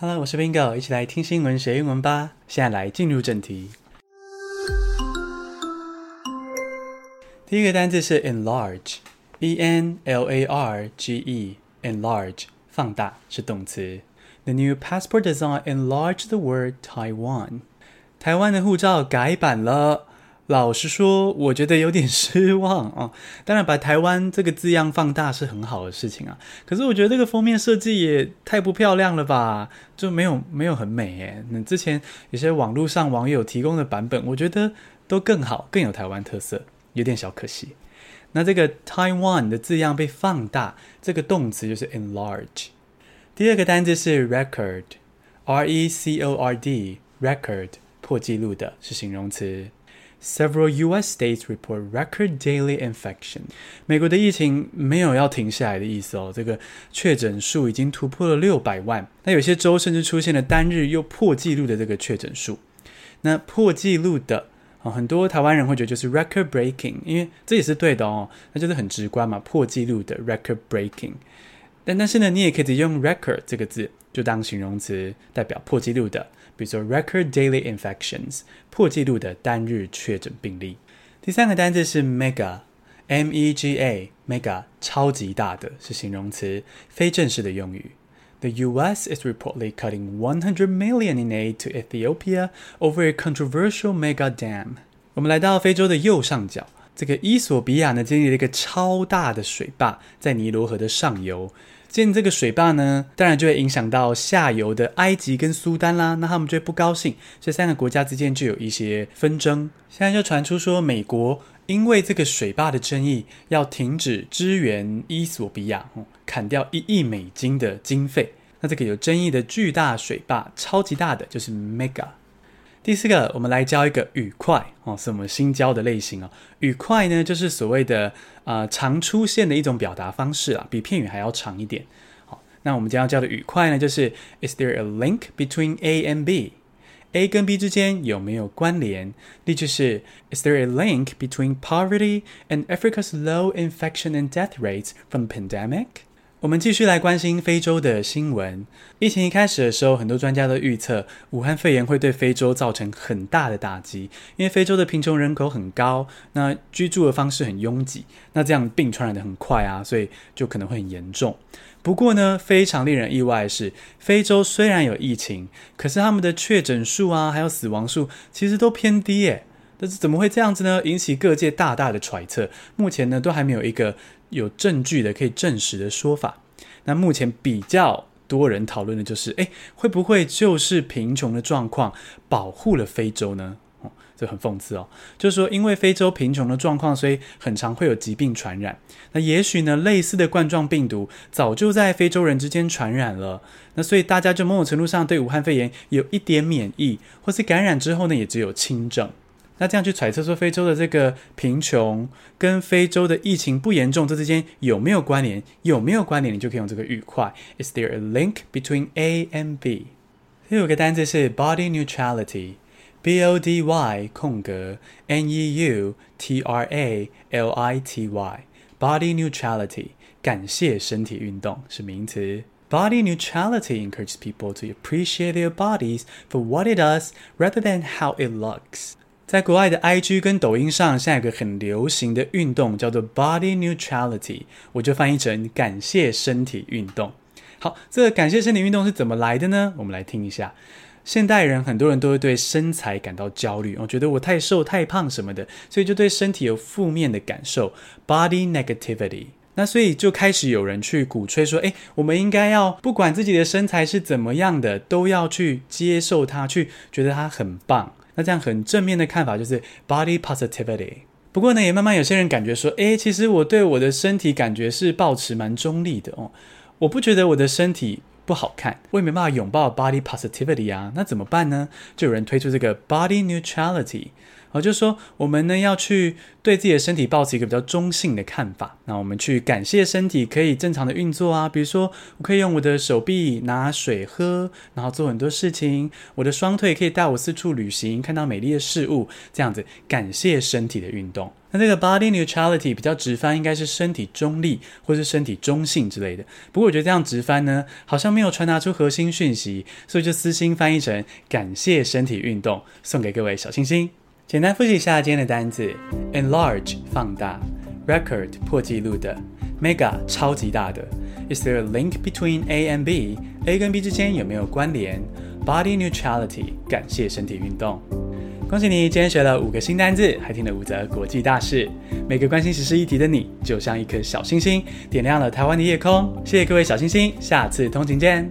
Hello，我是 Bingo，一起来听新闻学英文吧。现在来进入正题。第一个单字是 enlarge，e n l a r g e，enlarge，放大是动词。The new passport design enlarged the word Taiwan。台湾的护照改版了。老实说，我觉得有点失望啊。当然，把台湾这个字样放大是很好的事情啊。可是，我觉得这个封面设计也太不漂亮了吧，就没有没有很美诶。那之前有些网络上网友提供的版本，我觉得都更好，更有台湾特色，有点小可惜。那这个 Taiwan 的字样被放大，这个动词就是 enlarge。第二个单字是 record，R E C O R D，record 破纪录的是形容词。Several U.S. states report record daily infection。美国的疫情没有要停下来的意思哦，这个确诊数已经突破了六百万。那有些州甚至出现了单日又破纪录的这个确诊数。那破纪录的啊，很多台湾人会觉得就是 record breaking，因为这也是对的哦，那就是很直观嘛，破纪录的 record breaking。但但是呢，你也可以直接用 record 这个字就当形容词，代表破纪录的。比如说，record daily infections，破纪录的单日确诊病例。第三个单字是 mega，M-E-G-A，mega，超级大的是形容词，非正式的用语。The U.S. is reportedly cutting 100 million in aid to Ethiopia over a controversial mega dam。我们来到非洲的右上角，这个伊索比亚呢，建立了一个超大的水坝，在尼罗河的上游。建这个水坝呢，当然就会影响到下游的埃及跟苏丹啦，那他们就会不高兴，这三个国家之间就有一些纷争。现在就传出说，美国因为这个水坝的争议，要停止支援伊索比亚，砍掉一亿美金的经费。那这个有争议的巨大水坝，超级大的就是 mega。第四个，我们来教一个语块哦，是我们新教的类型哦。语块呢，就是所谓的呃常出现的一种表达方式啊，比片语还要长一点。好，那我们将要教的语块呢，就是 Is there a link between A and B？A 跟 B 之间有没有关联？例句是 Is there a link between poverty and Africa's low infection and death rates from pandemic？我们继续来关心非洲的新闻。疫情一开始的时候，很多专家都预测武汉肺炎会对非洲造成很大的打击，因为非洲的贫穷人口很高，那居住的方式很拥挤，那这样病传染得很快啊，所以就可能会很严重。不过呢，非常令人意外的是，非洲虽然有疫情，可是他们的确诊数啊，还有死亡数其实都偏低耶。但是怎么会这样子呢？引起各界大大的揣测。目前呢，都还没有一个。有证据的可以证实的说法。那目前比较多人讨论的就是，诶，会不会就是贫穷的状况保护了非洲呢？哦，这很讽刺哦。就是说，因为非洲贫穷的状况，所以很常会有疾病传染。那也许呢，类似的冠状病毒早就在非洲人之间传染了。那所以大家就某种程度上对武汉肺炎有一点免疫，或是感染之后呢，也只有轻症。那这样去揣测说，非洲的这个贫穷跟非洲的疫情不严重，这之间有没有关联？有没有关联？你就可以用这个愉快：Is there a link between A and B？第五个单词是 body neutrality，B O D Y 空格 N E U T R A L I T Y，body neutrality 感谢身体运动是名词。Body neutrality encourages people to appreciate their bodies for what it does rather than how it looks. 在国外的 IG 跟抖音上，现在有个很流行的运动叫做 Body Neutrality，我就翻译成感谢身体运动。好，这个感谢身体运动是怎么来的呢？我们来听一下。现代人很多人都会对身材感到焦虑，我觉得我太瘦、太胖什么的，所以就对身体有负面的感受，Body Negativity。那所以就开始有人去鼓吹说，诶，我们应该要不管自己的身材是怎么样的，都要去接受它，去觉得它很棒。那这样很正面的看法就是 body positivity。不过呢，也慢慢有些人感觉说，诶，其实我对我的身体感觉是保持蛮中立的哦。我不觉得我的身体不好看，我也没办法拥抱 body positivity 啊。那怎么办呢？就有人推出这个 body neutrality。好，就是说我们呢要去对自己的身体抱持一个比较中性的看法。那我们去感谢身体可以正常的运作啊，比如说我可以用我的手臂拿水喝，然后做很多事情。我的双腿可以带我四处旅行，看到美丽的事物，这样子感谢身体的运动。那这个 body neutrality 比较直翻应该是身体中立或是身体中性之类的。不过我觉得这样直翻呢，好像没有传达出核心讯息，所以就私心翻译成感谢身体运动，送给各位小星星。简单复习一下今天的单字：enlarge 放大，record 破纪录的，mega 超级大的。Is there a link between A and B？A 跟 B 之间有没有关联？Body neutrality 感谢身体运动。恭喜你，今天学了五个新单字，还听了五则国际大事。每个关心时事议题的你，就像一颗小星星，点亮了台湾的夜空。谢谢各位小星星，下次通勤见。